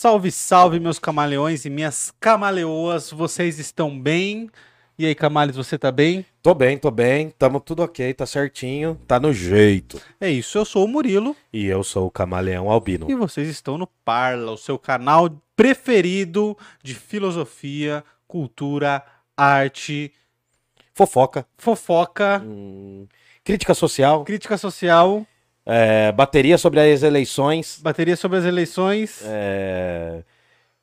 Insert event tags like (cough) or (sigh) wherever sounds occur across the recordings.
Salve, salve, meus camaleões e minhas camaleoas. Vocês estão bem? E aí, Camales, você tá bem? Tô bem, tô bem. Tamo tudo ok, tá certinho, tá no jeito. É isso, eu sou o Murilo. E eu sou o Camaleão Albino. E vocês estão no Parla, o seu canal preferido de filosofia, cultura, arte, Fofoca, fofoca, hum, crítica social, crítica social, é, bateria sobre as eleições, bateria sobre as eleições, é,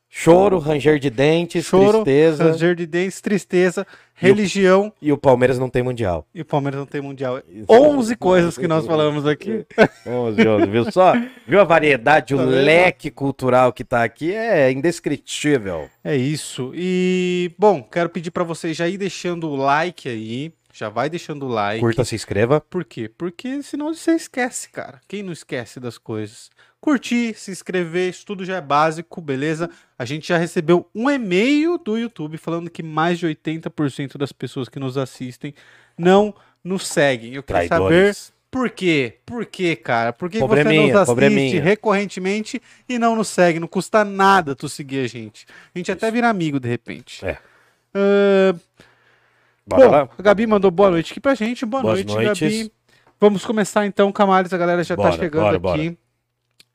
choro, ranger de dentes, choro, tristeza. ranger de dentes, tristeza, religião E o Palmeiras não tem mundial. e o Palmeiras não tem mundial. Isso. 11 coisas que nós falamos aqui. (laughs) Onze, onze, viu só? Viu a variedade, o Tá leque cultural que tá aqui é indescritível. É isso. E, bom, quero pedir pra vocês já ir deixando o like aí. Já vai deixando o like. Curta, se inscreva. Por quê? Porque senão você esquece, cara. Quem não esquece das coisas? Curtir, se inscrever, isso tudo já é básico, beleza? A gente já recebeu um e-mail do YouTube falando que mais de 80% das pessoas que nos assistem não nos seguem. Eu queria saber Traidores. por quê? Por quê, cara? Por que você nos assiste recorrentemente e não nos segue? Não custa nada tu seguir a gente. A gente até vira amigo de repente. É. Ah, Bora Bom, lá? a Gabi mandou boa noite aqui pra gente. Boa Boas noite, noites. Gabi. Vamos começar então, Camales. A galera já tá Bora, chegando bora, aqui.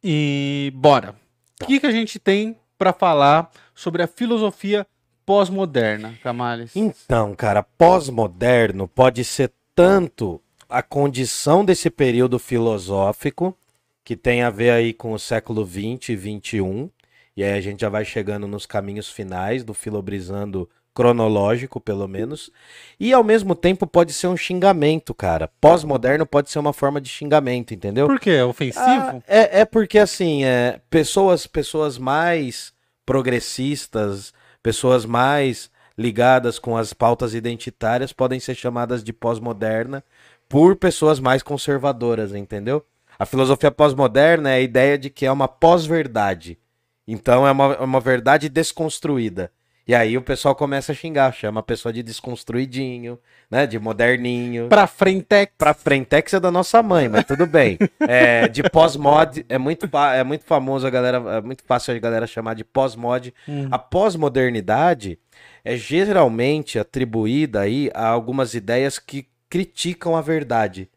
E bora. O que, que a gente tem pra falar sobre a filosofia pós-moderna, Camales? Então, cara, pós-moderno pode ser tanto a condição desse período filosófico, que tem a ver aí com o século 20 e 21, e aí a gente já vai chegando nos caminhos finais do filobrizando cronológico, pelo menos, e ao mesmo tempo pode ser um xingamento, cara. Pós-moderno pode ser uma forma de xingamento, entendeu? Por quê? É ofensivo? Ah, é, é porque assim, é, pessoas, pessoas mais progressistas, pessoas mais ligadas com as pautas identitárias podem ser chamadas de pós-moderna por pessoas mais conservadoras, entendeu? A filosofia pós-moderna é a ideia de que é uma pós-verdade. Então é uma, é uma verdade desconstruída. E aí o pessoal começa a xingar, chama a pessoa de desconstruidinho, né? De moderninho. Pra frentex. Pra Frentex é da nossa mãe, mas tudo bem. É, de pós-mod, é muito, é muito famoso a galera, é muito fácil a galera chamar de pós-mod. Hum. A pós-modernidade é geralmente atribuída aí a algumas ideias que criticam a verdade.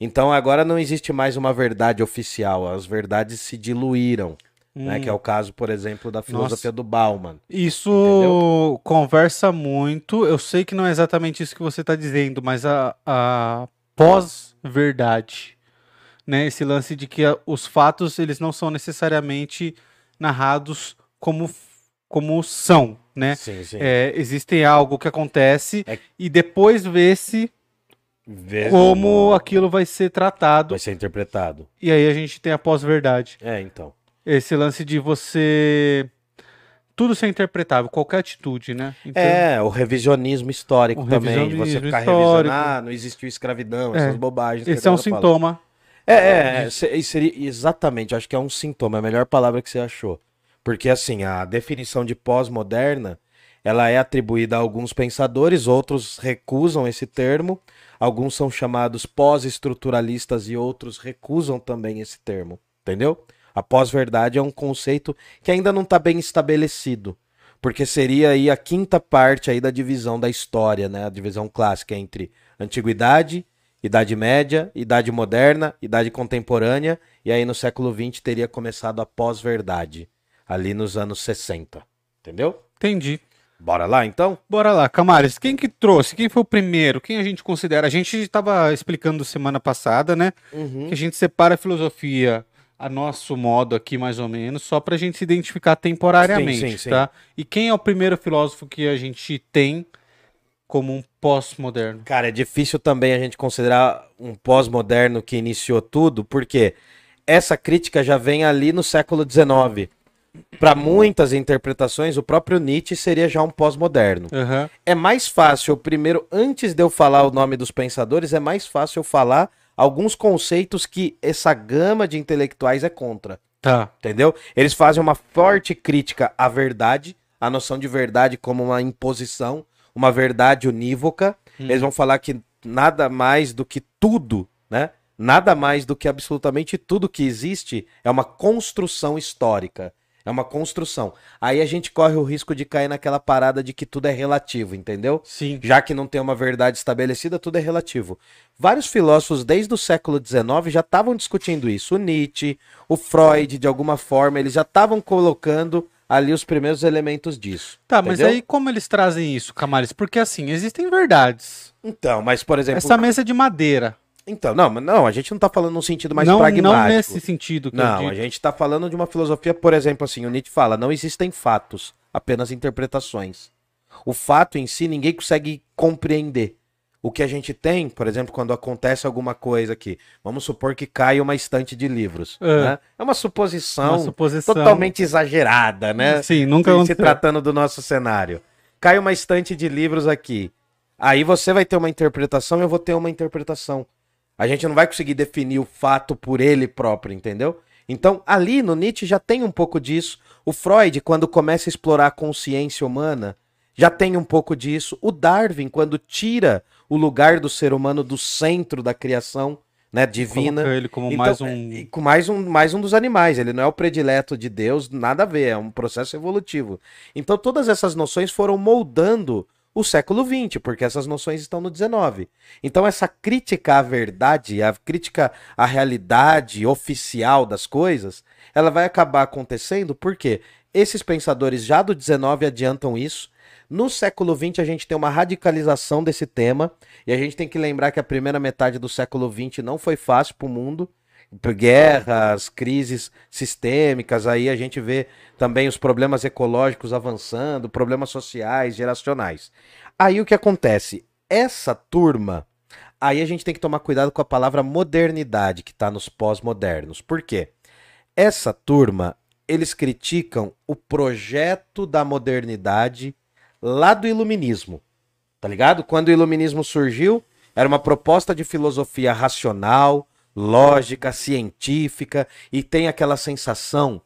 Então agora não existe mais uma verdade oficial, as verdades se diluíram, né? Hum. Que é o caso, por exemplo, da filosofia do Bauman. Isso Entendeu? conversa muito. Eu sei que não é exatamente isso que você está dizendo, mas a, a pós-verdade, né? Esse lance de que os fatos eles não são necessariamente narrados como, como são, né? Sim, sim. É, existe algo que acontece É- e depois vê-se Vê como aquilo vai ser tratado. vai ser interpretado. E aí a gente tem a pós-verdade. É, então. Esse lance de você. Tudo ser interpretável, qualquer atitude, né? Então, É, o revisionismo histórico O também, de você revisionismo ficar histórico. revisando, ah, não existiu escravidão, É, essas bobagens. Esse é um fala. sintoma. É, é, é, se- seria, exatamente, acho que é um sintoma, é a melhor palavra que você achou. Porque, assim, a definição de pós-moderna, ela é atribuída a alguns pensadores, outros recusam esse termo, alguns são chamados pós-estruturalistas e outros recusam também esse termo, entendeu? A pós-verdade é um conceito que ainda não está bem estabelecido, porque seria aí a quinta parte aí da divisão da história, né? A divisão clássica entre antiguidade, Idade Média, Idade Moderna, Idade Contemporânea, e aí no século XX teria começado a pós-verdade, ali nos anos 60. Entendeu? Entendi. Bora lá então? Bora lá, Camares, quem que trouxe? Quem foi o primeiro? Quem a gente considera? A gente estava explicando semana passada, né? Que a gente separa a filosofia a nosso modo aqui, mais ou menos, só pra gente se identificar temporariamente, Sim, sim, sim. tá? E quem é o primeiro filósofo que a gente tem como um pós-moderno? Cara, é difícil também a gente considerar um pós-moderno que iniciou tudo, porque essa crítica já vem ali no século XIX. Para muitas interpretações, o próprio Nietzsche seria já um pós-moderno. Aham. É mais fácil, primeiro, antes de eu falar o nome dos pensadores, é mais fácil eu falar alguns conceitos que essa gama de intelectuais é contra. Tá. Entendeu? Eles fazem uma forte crítica à verdade, à noção de verdade como uma imposição, uma verdade unívoca. Eles vão falar que nada mais do que tudo, né? Nada mais do que absolutamente tudo que existe é uma construção histórica. É uma construção. Aí a gente corre o risco de cair naquela parada de que tudo é relativo, entendeu? Sim. Já que não tem uma verdade estabelecida, tudo é relativo. Vários filósofos desde o século XIX já estavam discutindo isso. O Nietzsche, o Freud, de alguma forma, eles já estavam colocando ali os primeiros elementos disso. Tá, mas aí como eles trazem isso, Camales? Porque assim, existem verdades. Então, mas por exemplo. Essa mesa é de madeira. Então, não, não, a gente não tá falando num sentido mais não, pragmático. Não nesse sentido que Não, a gente tá falando de uma filosofia, por exemplo, assim, o Nietzsche fala, não existem fatos, apenas interpretações. O fato em si ninguém consegue compreender. O que a gente tem, por exemplo, quando acontece alguma coisa aqui, vamos supor que cai uma estante de livros. É, né? é uma, suposição uma, suposição totalmente exagerada, né? Sim, nunca se, se tratando do nosso cenário. Cai uma estante de livros aqui. Aí você vai ter uma interpretação e eu vou ter uma interpretação. A gente não vai conseguir definir o fato por ele próprio, entendeu? Então, ali no Nietzsche já tem um pouco disso. O Freud, quando começa a explorar a consciência humana, já tem um pouco disso. O Darwin, quando tira o lugar do ser humano do centro da criação, né, divina. Coloca ele como então, mais um é, com mais um mais um dos animais. Ele não é o predileto de Deus, nada a ver, é um processo evolutivo. Então todas essas noções foram moldando o século XX, porque essas noções estão no XIX. Então, essa crítica à verdade, a crítica à realidade oficial das coisas, ela vai acabar acontecendo porque esses pensadores já do XIX adiantam isso. No século XX, a gente tem uma radicalização desse tema, e a gente tem que lembrar que a primeira metade do século XX não foi fácil para o mundo guerras, crises sistêmicas, aí a gente vê também os problemas ecológicos avançando, problemas sociais, geracionais. Aí o que acontece? Essa turma, aí a gente tem que tomar cuidado com a palavra modernidade que está nos pós-modernos. Por quê? Essa turma, eles criticam o projeto da modernidade lá do iluminismo. Tá ligado? Quando o iluminismo surgiu, era uma proposta de filosofia racional, lógica, científica e tem aquela sensação.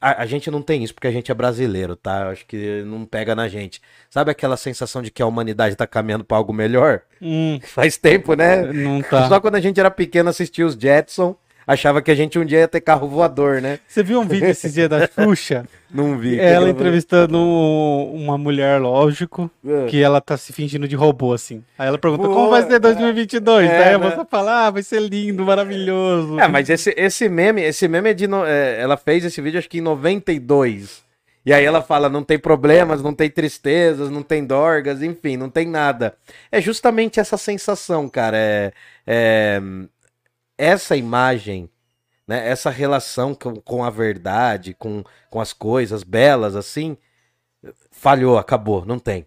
A, a, gente não tem isso porque a gente é brasileiro, tá? Eu acho que não pega na gente. Sabe aquela sensação de que a humanidade tá caminhando para algo melhor? Hum, (laughs) Faz tempo, né? Não tá. Só quando a gente era pequeno assistia os Jetson achava que a gente um dia ia ter carro voador, né? Você viu um vídeo (laughs) esses dias da Xuxa? Não vi. Ela entrevistando uma mulher, lógico, é. que ela tá se fingindo de robô, assim. Aí ela pergunta, como vai ser 2022? É, Aí a né? moça fala, ah, vai ser lindo, maravilhoso. É, mas esse, esse meme, esse meme é de... No... É, ela fez esse vídeo acho que em 92. E aí ela fala, não tem problemas, não tem tristezas, não tem dorgas, enfim, não tem nada. É justamente essa sensação, cara. É, é, essa imagem, né, essa relação com, com a verdade, com, com as coisas belas assim, falhou, acabou, não tem.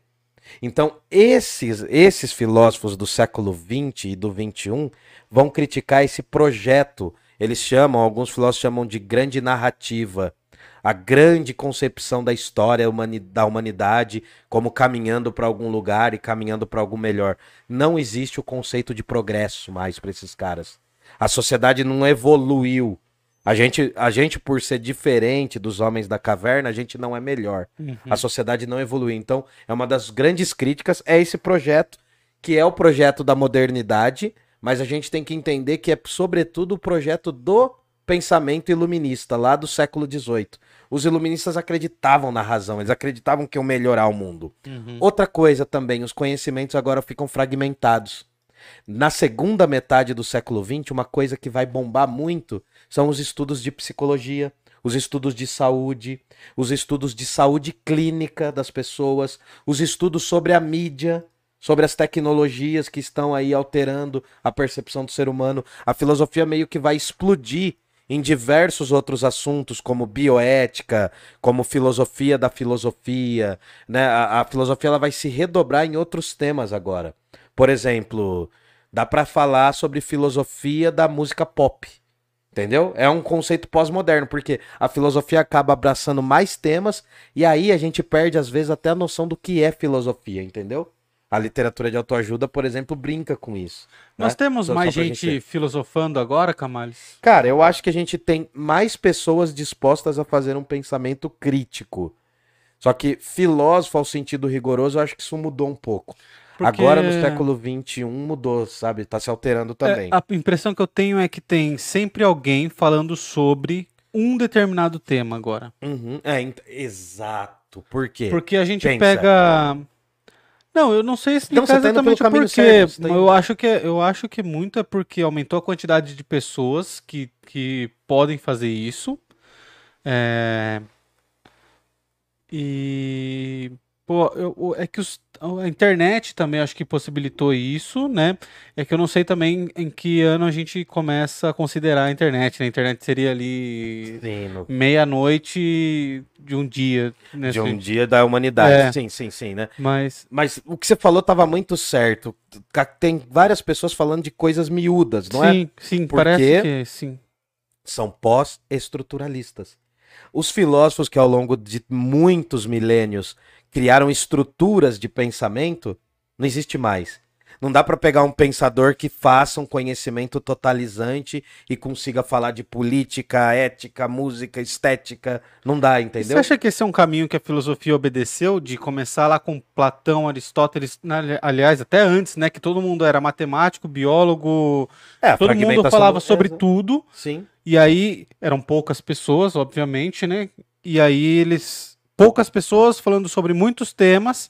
Então, esses, esses filósofos do século XX e do XXI vão criticar esse projeto. Eles chamam, alguns filósofos chamam de grande narrativa, a grande concepção da história da humanidade como caminhando para algum lugar e caminhando para algo melhor. Não existe o conceito de progresso mais para esses caras. A sociedade não evoluiu. A gente, a gente, por ser diferente dos homens da caverna, a gente não é melhor. Uhum. A sociedade não evoluiu. Então, é uma das grandes críticas é esse projeto, que é o projeto da modernidade, mas a gente tem que entender que é, sobretudo, o projeto do pensamento iluminista, lá do século XVIII. Os iluministas acreditavam na razão, eles acreditavam que iam melhorar o mundo. Uhum. Outra coisa também, os conhecimentos agora ficam fragmentados. Na segunda metade do século XX, uma coisa que vai bombar muito são os estudos de psicologia, os estudos de saúde, os estudos de saúde clínica das pessoas, os estudos sobre a mídia, sobre as tecnologias que estão aí alterando a percepção do ser humano. A filosofia meio que vai explodir em diversos outros assuntos, como bioética, como filosofia da filosofia. Né? A, a filosofia ela vai se redobrar em outros temas agora. Por exemplo, dá para falar sobre filosofia da música pop. Entendeu? É um conceito pós-moderno, porque a filosofia acaba abraçando mais temas e aí a gente perde, às vezes, até a noção do que é filosofia, entendeu? A literatura de autoajuda, por exemplo, brinca com isso. Nós né? temos só, mais só gente, gente filosofando agora, Camales? Cara, eu acho que a gente tem mais pessoas dispostas a fazer um pensamento crítico. Só que filósofo ao sentido rigoroso, eu acho que isso mudou um pouco. Porque... Agora no século XXI mudou, sabe? Tá se alterando também. É, a impressão que eu tenho é que tem sempre alguém falando sobre um determinado tema agora. Uhum. É, exato. Por quê? Porque a gente Pensa. pega. Não, eu não sei Não, você tá exatamente caminho por quê. tá eu acho que eu acho que muito é porque aumentou a quantidade de pessoas que, que podem fazer isso. É, E pô, eu- é que os- a internet também acho que possibilitou isso, né? É que eu não sei também em que ano a gente começa a considerar a internet. né? A internet seria ali Sim, no- meia-noite de um dia, né? de um dia da humanidade. É. Sim, sim, sim, né? Mas Mas o que você falou tava muito certo. Tem várias pessoas falando de coisas miúdas, não é? sim, sim, parece que sim. São pós-estruturalistas. Os filósofos que ao longo de muitos milênios criaram estruturas de pensamento, não existe mais. Não dá para pegar um pensador que faça um conhecimento totalizante e consiga falar de política, ética, música, estética. Não dá, E Você entendeu? acha que esse é um caminho que a filosofia obedeceu, de começar lá com Platão, Aristóteles, na- aliás, até antes, né, que todo mundo era matemático, biólogo, É, todo mundo falava sobre tudo, Sim. e aí eram poucas pessoas, obviamente, né, e aí eles, poucas pessoas falando sobre muitos temas,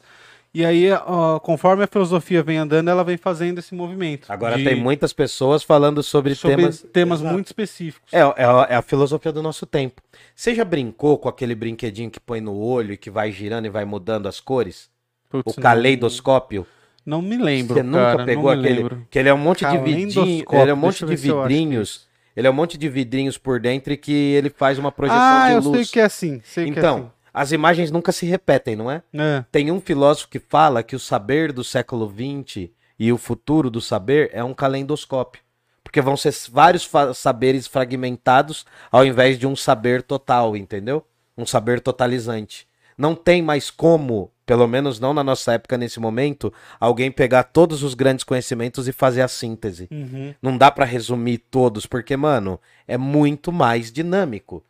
e aí, ó, conforme a filosofia vem andando, ela vem fazendo esse movimento. Agora de- tem muitas pessoas falando sobre, sobre temas. temas, Exato. muito específicos. É, é, a- é a filosofia do nosso tempo. Você já brincou com aquele brinquedinho que põe no olho e que vai girando e vai mudando as cores? Putz, o caleidoscópio? Não, me lembro, Você nunca cara, pegou não me aquele? lembro. Que ele é um monte de vidrinhos. Caleidoscópio, Ele é um monte eu de eu vidrinhos. Ele é um monte de vidrinhos por dentro e que ele faz uma projeção Ah, de eu luz. sei que é assim, sei que é Então, as imagens nunca se repetem, não é? É. Tem um filósofo que fala que o saber do século XX e o futuro do saber é um calendoscópio. Porque vão ser vários saberes fragmentados ao invés de um saber total, entendeu? Um saber totalizante. Não tem mais como, pelo menos não na nossa época nesse momento, alguém pegar todos os grandes conhecimentos e fazer a síntese. Uhum. Não dá pra resumir todos, porque, mano, é muito mais dinâmico.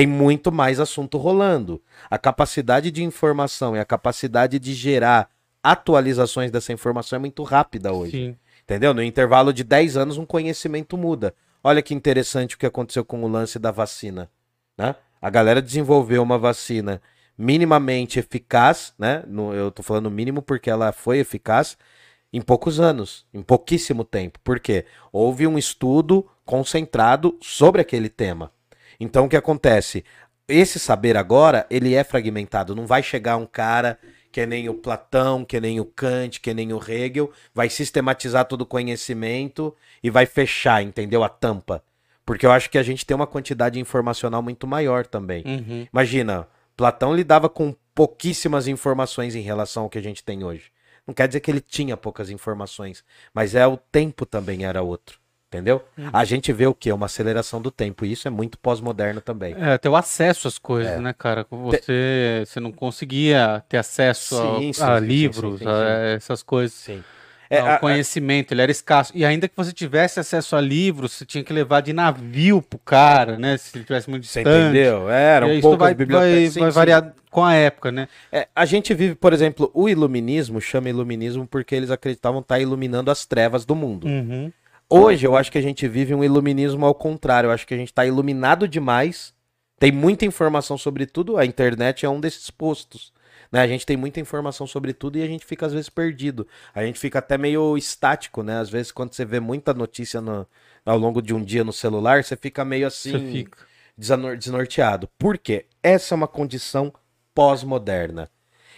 Tem muito mais assunto rolando. A capacidade de informação e a capacidade de gerar atualizações dessa informação é muito rápida hoje. Sim. Entendeu? No intervalo de 10 anos, um conhecimento muda. Olha que interessante o que aconteceu com o lance da vacina. Né? A galera desenvolveu uma vacina minimamente eficaz, né? No- eu tô falando mínimo porque ela foi eficaz em poucos anos, em pouquíssimo tempo. Por quê? Houve um estudo concentrado sobre aquele tema. Então o que acontece? Esse saber agora, ele é fragmentado. Não vai chegar um cara que é nem o Platão, que é nem o Kant, que é nem o Hegel, vai sistematizar todo o conhecimento e vai fechar, entendeu? A tampa. Porque eu acho que a gente tem uma quantidade informacional muito maior também. Uhum. Imagina, Platão lidava com pouquíssimas informações em relação ao que a gente tem hoje. Não quer dizer que ele tinha poucas informações, mas é o tempo também era outro. Entendeu? Uhum. A gente vê o que? Uma aceleração do tempo. E isso é muito pós-moderno também. É, ter o acesso às coisas, É. né, cara? Você, você não conseguia ter acesso a- Sim, a, sim, livros, sim, sim, a essas coisas. Sim. É, a- o conhecimento, ele era escasso. E ainda que você tivesse acesso a livros, você tinha que levar de navio pro cara, né? Se ele tivesse muito Você distante. entendeu? É, Eram E isso poucas vai, vai. Sim, vai sim. variar com a época, né? É, a gente vive, por exemplo, o iluminismo, chama iluminismo porque eles acreditavam estar iluminando as trevas do mundo. Uhum. Hoje eu acho que a gente vive um iluminismo ao contrário. Eu acho que a gente está iluminado demais. Tem muita informação sobre tudo. A internet é um desses postos. Né? A gente tem muita informação sobre tudo e a gente fica às vezes perdido. A gente fica até meio estático, né? Às vezes quando você vê muita notícia no- ao longo de um dia no celular, você fica meio assim Você fica. desnorteado. Por quê? Essa é uma condição pós-moderna.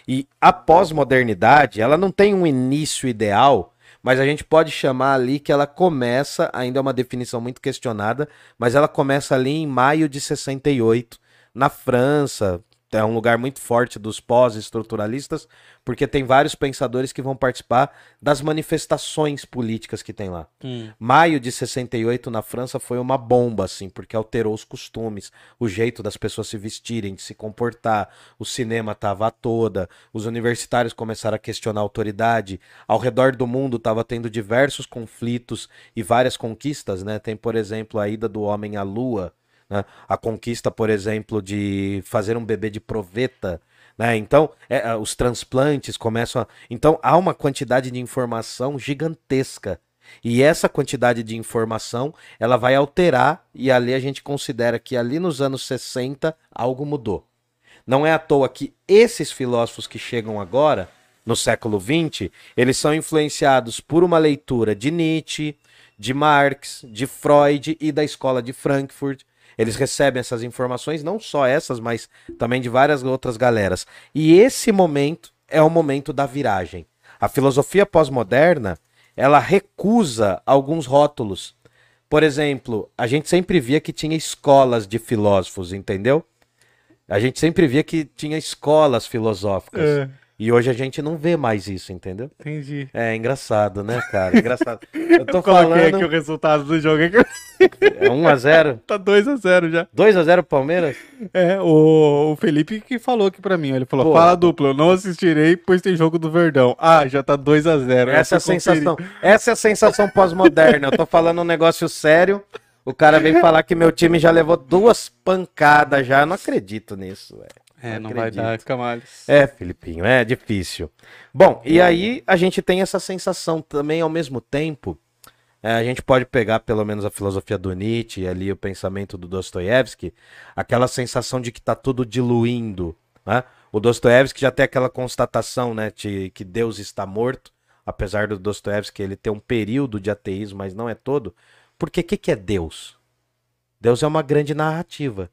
E a pós-modernidade, ela não tem um início ideal, mas a gente pode chamar ali que ela começa, ainda é uma definição muito questionada, mas ela começa ali em maio de 68, na França. É um lugar muito forte dos pós-estruturalistas, porque tem vários pensadores que vão participar das manifestações políticas que tem lá. Hum. Maio de 68 na França foi uma bomba, assim, porque alterou os costumes, o jeito das pessoas se vestirem, de se comportar, o cinema tava a toda, os universitários começaram a questionar a autoridade, ao redor do mundo tava tendo diversos conflitos e várias conquistas, né? Tem, por exemplo, a ida do homem à lua, né? a conquista, por exemplo, de fazer um bebê de proveta, né? Então, é, é, os transplantes começam a... Então, há uma quantidade de informação gigantesca. E essa quantidade de informação, ela vai alterar e ali a gente considera que ali nos anos 60 algo mudou. Não é à toa que esses filósofos que chegam agora, no século XX, eles são influenciados por uma leitura de Nietzsche, de Marx, de Freud e da escola de Frankfurt. Eles recebem essas informações, não só essas, mas também de várias outras galeras. E esse momento é o momento da viragem. A filosofia pós-moderna, ela recusa alguns rótulos. Por exemplo, a gente sempre via que tinha escolas de filósofos, entendeu? A gente sempre via que tinha escolas filosóficas. É. E hoje a gente não vê mais isso, entendeu? Entendi. É engraçado, né, cara? (laughs) Engraçado. Eu tô falando. aqui o resultado do jogo. É 1x0? (laughs) Tá 2x0 já. 2x0 Palmeiras? É, o, o Felipe que falou aqui pra mim. Ele falou: Pô, fala dupla, eu não assistirei, pois tem jogo do Verdão. Ah, já tá 2x0. Essa é a sensação. Essa é a sensação pós-moderna. Eu tô falando um negócio sério. O cara veio falar que meu time já levou duas pancadas já. Eu não acredito nisso, velho. É, não, não vai dar, Camales. É, Filipinho, é difícil. Bom, e aí a gente tem essa sensação também ao mesmo tempo. É, a gente pode pegar pelo menos a filosofia do Nietzsche e ali o pensamento do Dostoiévski, aquela sensação de que está tudo diluindo. Né? O Dostoiévski já tem aquela constatação né, de que Deus está morto, apesar do Dostoiévski ele ter um período de ateísmo, mas não é todo. Porque o que, que é Deus? Deus é uma grande narrativa.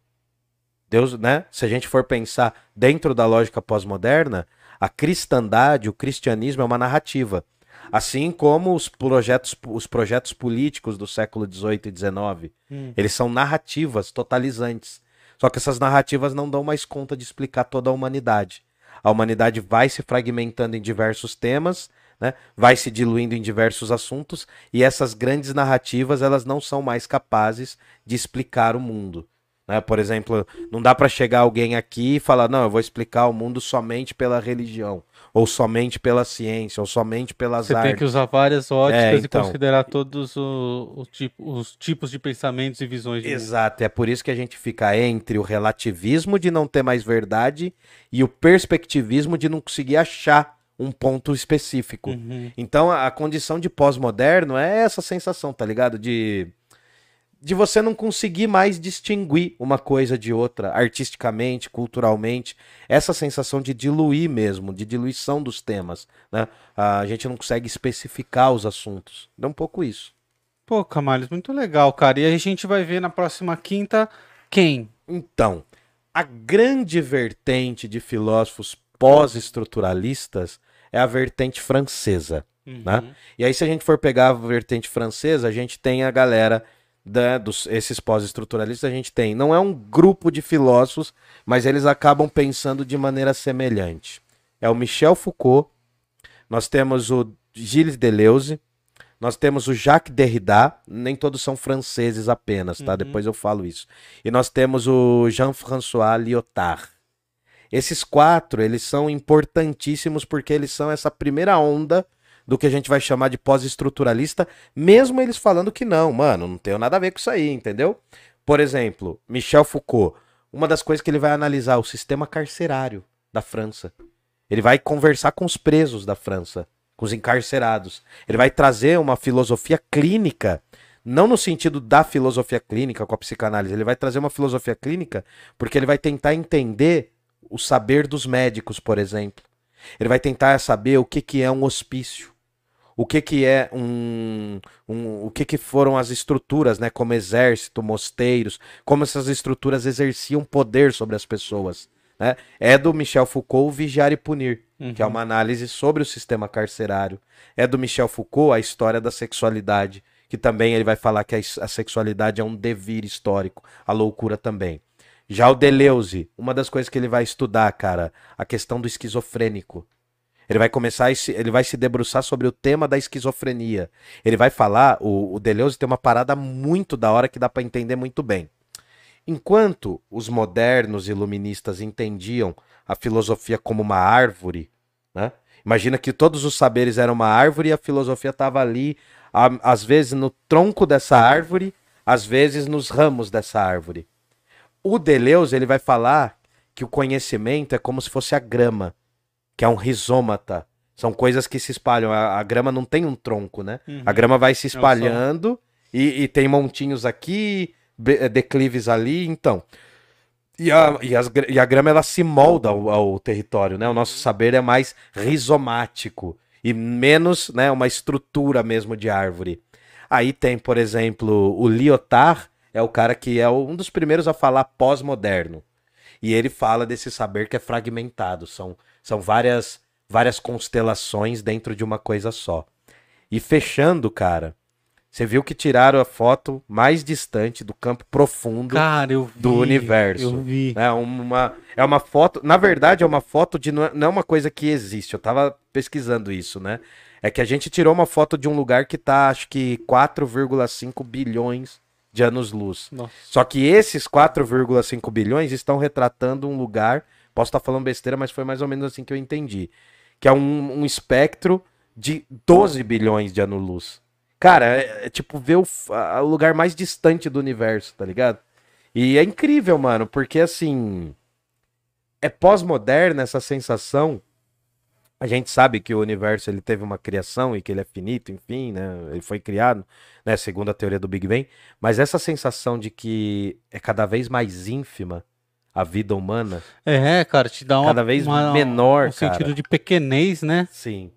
Deus, né? Se a gente for pensar dentro da lógica pós-moderna, a cristandade, o cristianismo é uma narrativa. Assim como os projetos, os projetos políticos do século XVIII e XIX. Hum. Eles são narrativas totalizantes. Só que essas narrativas não dão mais conta de explicar toda a humanidade. A humanidade vai se fragmentando em diversos temas, né? vai se diluindo em diversos assuntos, e essas grandes narrativas elas não são mais capazes de explicar o mundo. Né? Por exemplo, não dá para chegar alguém aqui e falar, não, eu vou explicar o mundo somente pela religião, ou somente pela ciência, ou somente pelas Você artes. tem que usar várias óticas é, então... e considerar todos o, o tipo, os tipos de pensamentos e visões. Exato, mundo. é por isso que a gente fica entre o relativismo de não ter mais verdade e o perspectivismo de não conseguir achar um ponto específico. Uhum. Então a condição de pós-moderno é essa sensação, tá ligado? De de você não conseguir mais distinguir uma coisa de outra, artisticamente, culturalmente. Essa sensação de diluir mesmo, de diluição dos temas. Né? A gente não consegue especificar os assuntos. É um pouco isso. Pô, Camales, muito legal, cara. E a gente vai ver na próxima quinta quem? Então, a grande vertente de filósofos pós-estruturalistas é a vertente francesa. Né? Uhum. Né? E aí, se a gente for pegar a vertente francesa, a gente tem a galera da, dos, esses pós-estruturalistas a gente tem. Não é um grupo de filósofos, mas eles acabam pensando de maneira semelhante. É o Michel Foucault, nós temos o Gilles Deleuze, nós temos o Jacques Derrida, nem todos são franceses apenas, tá? Uhum. Depois eu falo isso. E nós temos o Jean-François Lyotard. Esses quatro, eles são importantíssimos porque eles são essa primeira onda do que a gente vai chamar de pós-estruturalista, mesmo eles falando que não, mano, não tenho nada a ver com isso aí, entendeu? Por exemplo, Michel Foucault, uma das coisas que ele vai analisar o sistema carcerário da França. Ele vai conversar com os presos da França, com os encarcerados. Ele vai trazer uma filosofia clínica, não no sentido da filosofia clínica com a psicanálise, ele vai trazer uma filosofia clínica porque ele vai tentar entender o saber dos médicos, por exemplo. Ele vai tentar saber o que, que é um hospício o que que é um, um, o que que foram as estruturas, né, como exército, mosteiros, como essas estruturas exerciam poder sobre as pessoas, né? É do Michel Foucault Vigiar e Punir, uhum. que é uma análise sobre o sistema carcerário. É do Michel Foucault a história da sexualidade, que também ele vai falar que a, a sexualidade é um devir histórico, a loucura também. Já o Deleuze, uma das coisas que ele vai estudar, cara, a questão do esquizofrênico, ele vai começar, se, ele vai se debruçar sobre o tema da esquizofrenia. Ele vai falar, o, o Deleuze tem uma parada muito da hora que dá para entender muito bem. Enquanto os modernos iluministas entendiam a filosofia como uma árvore, né? Imagina que todos os saberes eram uma árvore e a filosofia estava ali, às vezes no tronco dessa árvore, às vezes nos ramos dessa árvore. O Deleuze ele vai falar que o conhecimento é como se fosse a grama que é um rizômata. São coisas que se espalham. A, a grama não tem um tronco, né? Uhum. A grama vai se É espalhando e, e tem montinhos aqui, eh, declives ali, então. E a, e, as e a grama ela se molda ao, ao território, né? O nosso saber é mais rizomático e menos, né, uma estrutura mesmo de árvore. Aí tem, por exemplo, o Lyotard, é o cara que é um dos primeiros a falar pós-moderno. E ele fala desse saber que é fragmentado, são, são várias, várias constelações dentro de uma coisa só. E fechando, cara, você viu que tiraram a foto mais distante do campo profundo. Cara, eu vi. do universo. Eu vi. É uma, é uma foto, na verdade é uma foto de não é, não é uma coisa que existe. Eu tava pesquisando isso, né? É que a gente tirou uma foto de um lugar que tá, acho que 4,5 bilhões de anos-luz. Só que esses 4,5 bilhões estão retratando um lugar, posso estar falando besteira, mas foi mais ou menos assim que eu entendi, que é um, um espectro de 12 bilhões de anos-luz. Cara, é, é tipo ver o, a- o lugar mais distante do universo, tá ligado? E é incrível, mano, porque assim. É pós-moderna essa sensação. A gente sabe que o universo ele teve uma criação e que ele é finito, enfim, né? Ele foi criado, né? Segundo a teoria do Big Bang. Mas essa sensação de que é cada vez mais ínfima a vida humana, É, cara, te dá uma, cada vez uma- menor, um cara. sentido de pequenez, né? Sim.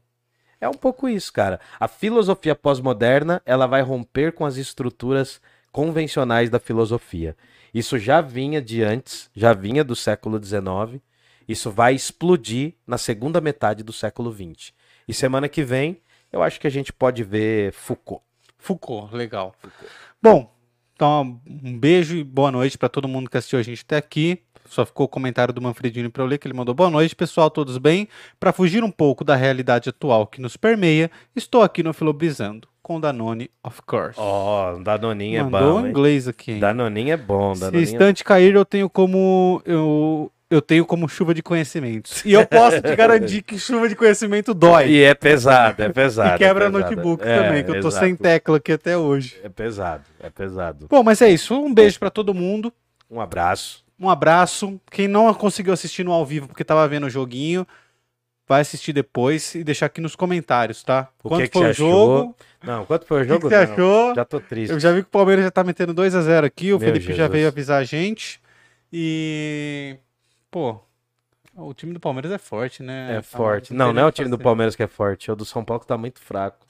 É um pouco isso, cara. A filosofia pós-moderna, ela vai romper com as estruturas convencionais da filosofia. Isso já vinha de antes, já vinha do século XIX. Isso vai explodir na segunda metade do século XX. E semana que vem, eu acho que a gente pode ver Foucault. Foucault, legal. Bom, então um beijo e boa noite para todo mundo que assistiu a gente até aqui. Só ficou o comentário do Manfredini para eu ler, que ele mandou boa noite, pessoal, todos bem? Para fugir um pouco da realidade atual que nos permeia, estou aqui no Filobrizando, com Danone, of course. Ó, Danoninho é Mandou bom, hein? inglês aqui, hein? Danoninho é bom, Se Danoninho é instante cair, eu tenho como. Eu, eu tenho como chuva de conhecimentos. E eu posso te garantir que chuva de conhecimento dói. E é pesado, é (laughs) pesado. E quebra é pesado. notebook É, também, que eu tô exato. sem tecla aqui até hoje. É pesado, é pesado. Bom, mas é isso. Um beijo pra todo mundo. Um abraço. Um abraço. Quem não conseguiu assistir no ao vivo porque tava vendo o joguinho, vai assistir depois e deixar aqui nos comentários, tá? O Quanto que que foi o jogo? Não, quanto foi o O que, jogo? que você Não, achou? Já tô triste. Eu já vi que o Palmeiras já tá metendo 2 a 0 aqui. O Meu Felipe já Jesus. veio avisar a gente. E. Pô. O time do Palmeiras é forte, né? É forte. Tá, Não, tem não é o time do. Palmeiras que é forte, é o do São Paulo que tá muito fraco.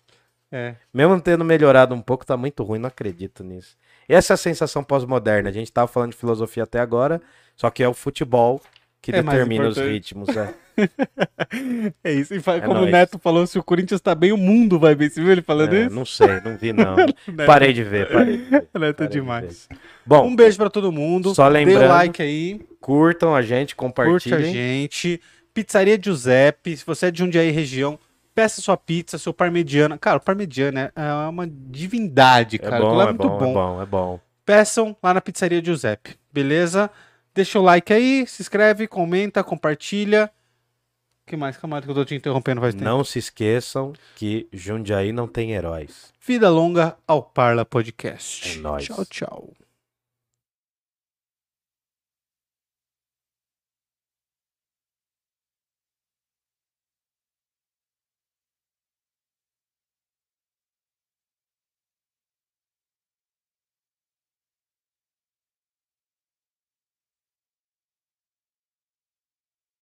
É. Mesmo tendo melhorado um pouco, tá muito ruim, não acredito nisso. Essa é a sensação pós-moderna. A gente tava falando de filosofia até agora, só que é o futebol que É determina os ritmos. É. (laughs) É isso. E É como o nóis. Neto falou, se o Corinthians tá bem, o mundo vai bem. Você viu ele falando É, isso? não sei, não vi não. (laughs) Parei de ver, parei de ver. o (laughs) Neto é parei de demais. Bom, Um beijo pra todo mundo. Só Dê o lembrando- like aí. curtam a gente, Curte a compartilhem. gente. Pizzaria Giuseppe. Se você é de Jundiaí região, peça sua pizza, seu parmegiana. Cara, o parmegiana é é uma divindade, É cara. Aquilo bom, é é bom, bom. é bom, é bom. Peçam lá na Pizzaria Giuseppe, beleza? Deixa o like aí, se inscreve, comenta, compartilha. O que mais, Camargo, que eu tô te interrompendo faz tempo? Não se esqueçam que Jundiaí não tem heróis. Vida longa ao Parla Podcast. É nóis. Tchau, tchau.